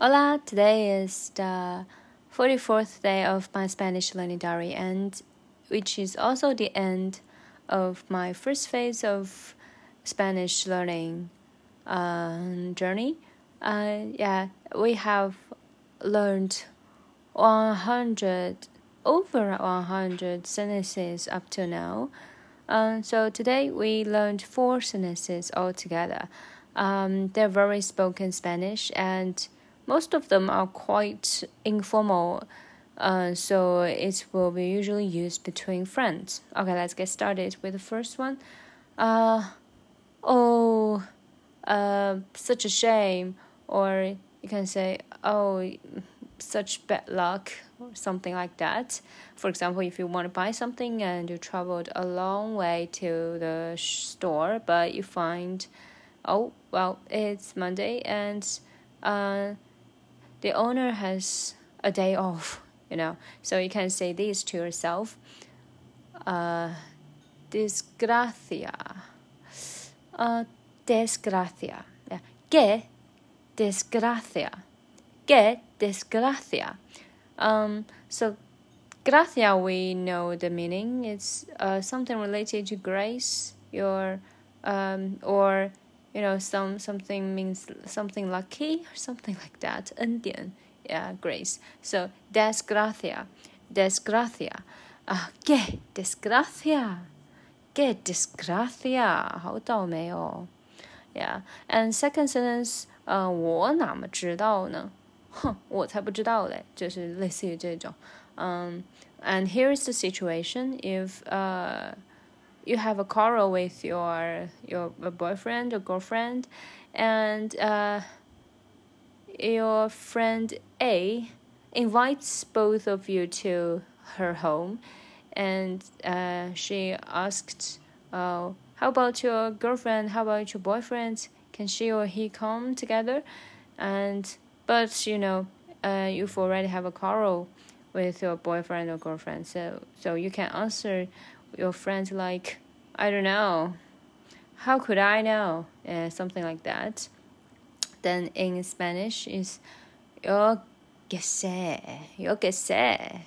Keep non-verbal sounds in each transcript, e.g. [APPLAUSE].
Hola, today is the 44th day of my Spanish learning diary, and which is also the end of my first phase of Spanish learning uh, journey. Uh, yeah, we have learned 100 over 100 sentences up to now. Um, so today we learned four sentences altogether. Um, they're very spoken Spanish and most of them are quite informal, uh, so it will be usually used between friends. Okay, let's get started with the first one. Uh, oh, uh, such a shame, or you can say, oh, such bad luck, or something like that. For example, if you want to buy something and you traveled a long way to the store, but you find, oh, well, it's Monday and uh, the owner has a day off, you know. So you can say this to yourself. Uh, desgracia. Uh, desgracia. Yeah. Que desgracia. Que desgracia. Um, so gracia we know the meaning. It's uh, something related to grace, your um, or you know some something means something lucky or something like that 恩典 yeah grace so desgracia desgracia ah que desgracia que desgracia 好倒霉哦 yeah and second sentence 呃我哪么知道呢哼我才不知道嘞就是类似于这种嗯 and here is the situation if uh you have a quarrel with your your boyfriend or girlfriend, and uh, your friend A invites both of you to her home, and uh, she asked, uh, "How about your girlfriend? How about your boyfriend? Can she or he come together?" And but you know, uh, you've already have a quarrel with your boyfriend or girlfriend, so so you can answer your friends like, I don't know. How could I know? Uh, something like that. Then in Spanish is yo que sé, yo que sé.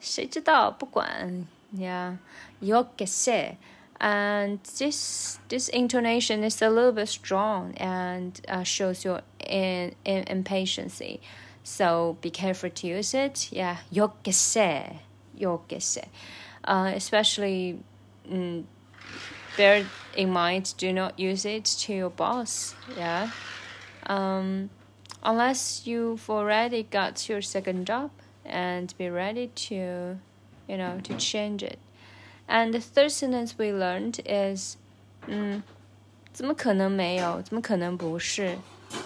谁知道不管 yeah yo que sé and this this intonation is a little bit strong and uh, shows your in, in impatience so be careful to use it yeah yo que sé yo que sé uh, especially mm, bear in mind do not use it to your boss yeah um, unless you've already got your second job and be ready to you know to change it and the third sentence we learned is 嗯怎么可能没有怎么可能不是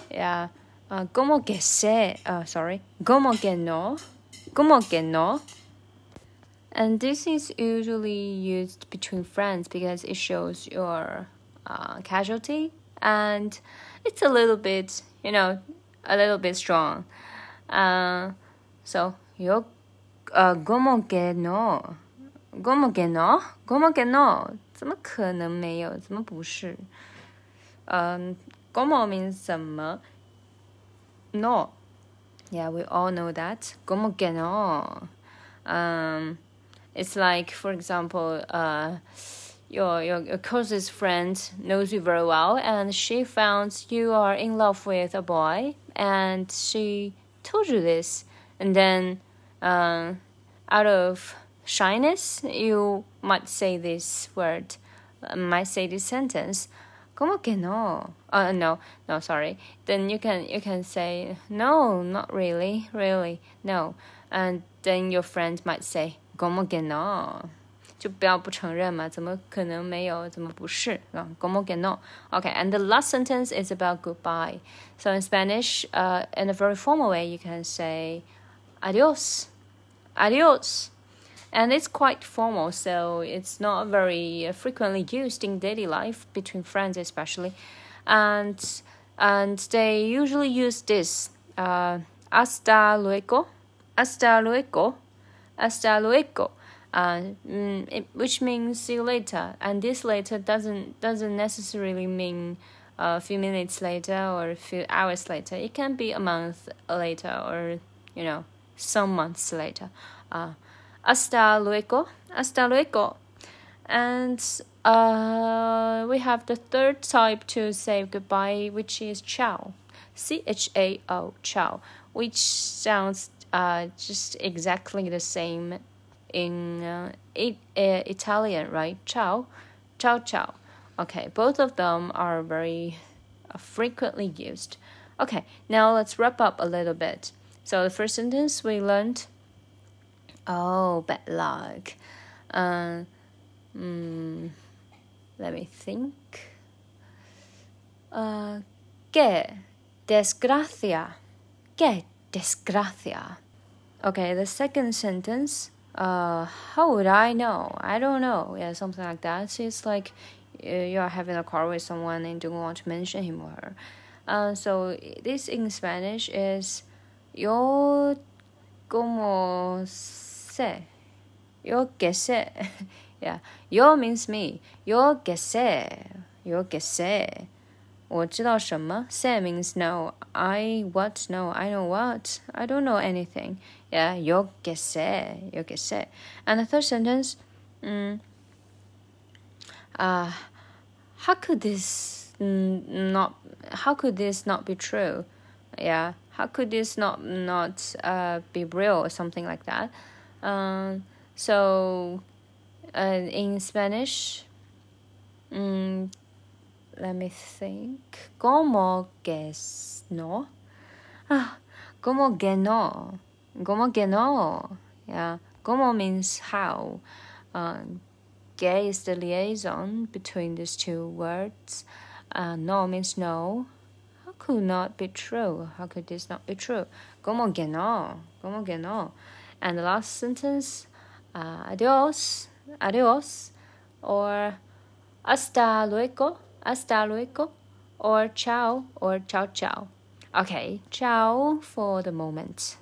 yeah uh, como que sé uh, sorry como que no como que no and this is usually used between friends because it shows your uh, casualty and it's a little bit, you know, a little bit strong. Uh, so, yo, uh, como que no? Como que no? Como que no? 怎么可能没有？怎么不是？嗯、um,，como means 什么？No. Yeah, we all know that. Como que no? Um, it's like, for example, uh, your, your, closest friend knows you very well, and she found you are in love with a boy, and she told you this, and then uh, out of shyness, you might say this word, uh, might say this sentence. ¿Cómo que no? Uh, no, no, sorry. Then you can you can say no, not really, really, no, and then your friend might say como que no？就不要不承认嘛，怎么可能没有？怎么不是啊？Como que no? Okay, and the last sentence is about goodbye. So in Spanish, uh, in a very formal way, you can say adios, adios. And it's quite formal, so it's not very frequently used in daily life between friends, especially. And and they usually use this uh, hasta luego, hasta luego hasta luego, uh, mm, it, which means see you later. And this later doesn't doesn't necessarily mean a few minutes later or a few hours later. It can be a month later or you know some months later. Uh, hasta luego, hasta luego, and uh, we have the third type to say goodbye, which is ciao, C H A O, ciao, which sounds uh, just exactly the same in uh, it, uh, Italian, right? Ciao, ciao, ciao. Okay, both of them are very uh, frequently used. Okay, now let's wrap up a little bit. So the first sentence we learned. Oh, bad luck. Uh, mm, let me think. Uh, que desgracia. Que desgracia. Okay, the second sentence. Uh, how would I know? I don't know. Yeah, something like that. So it's like uh, you are having a call with someone and don't want to mention him or her. Uh, so this in Spanish is yo como sé. Yo que sé. [LAUGHS] yeah. Yo means me. Yo que sé. Yo que sé. 我知道什么. Sé means no. I what? No. I know what? I don't know anything. Yeah. Yo que sé. Yo que sé. And the third sentence. Mm, uh, how could this not how could this not be true yeah how could this not not uh, be real or something like that um, so uh, in spanish um, let me think como que no ah, como que no como que no yeah como means how um, que is the liaison between these two words. Uh, no means no. How could not be true? How could this not be true? Como que no? Como que no? And the last sentence, uh, adios, adios, or hasta luego, hasta luego, or ciao, or ciao ciao. Okay, ciao for the moment.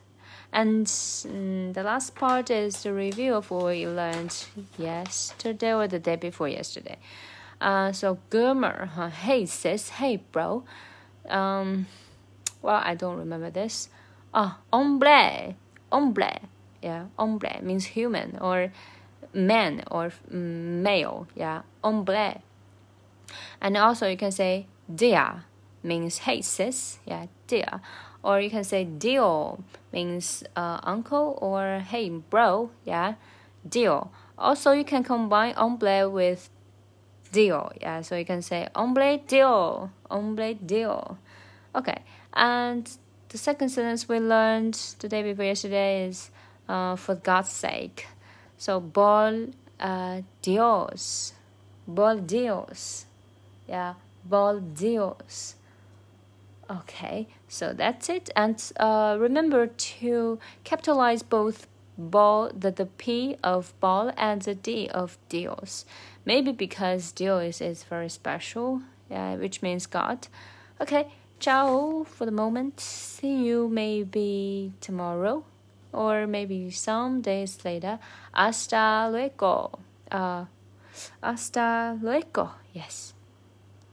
And mm, the last part is the review of what we learned yesterday or the day before yesterday. Uh, so Gurmer, huh? hey sis, hey bro. Um, well, I don't remember this. Ah, oh, hombre, hombre. Yeah, hombre means human or man or male. Yeah, hombre. And also you can say dia means hey sis. Yeah, dia. Or you can say deal means uh, uncle or hey bro. Yeah deal also you can combine hombre with deal yeah so you can say hombre deal hombre deal okay and the second sentence we learned the day before yesterday is uh, for god's sake. So bol uh, dios. Bol dios yeah bol dios Okay, so that's it. And uh, remember to capitalize both ball, the, the P of ball and the D of Dios. Maybe because Dios is very special, yeah, which means God. Okay, ciao for the moment. See you maybe tomorrow or maybe some days later. Hasta luego. Uh, hasta luego. Yes.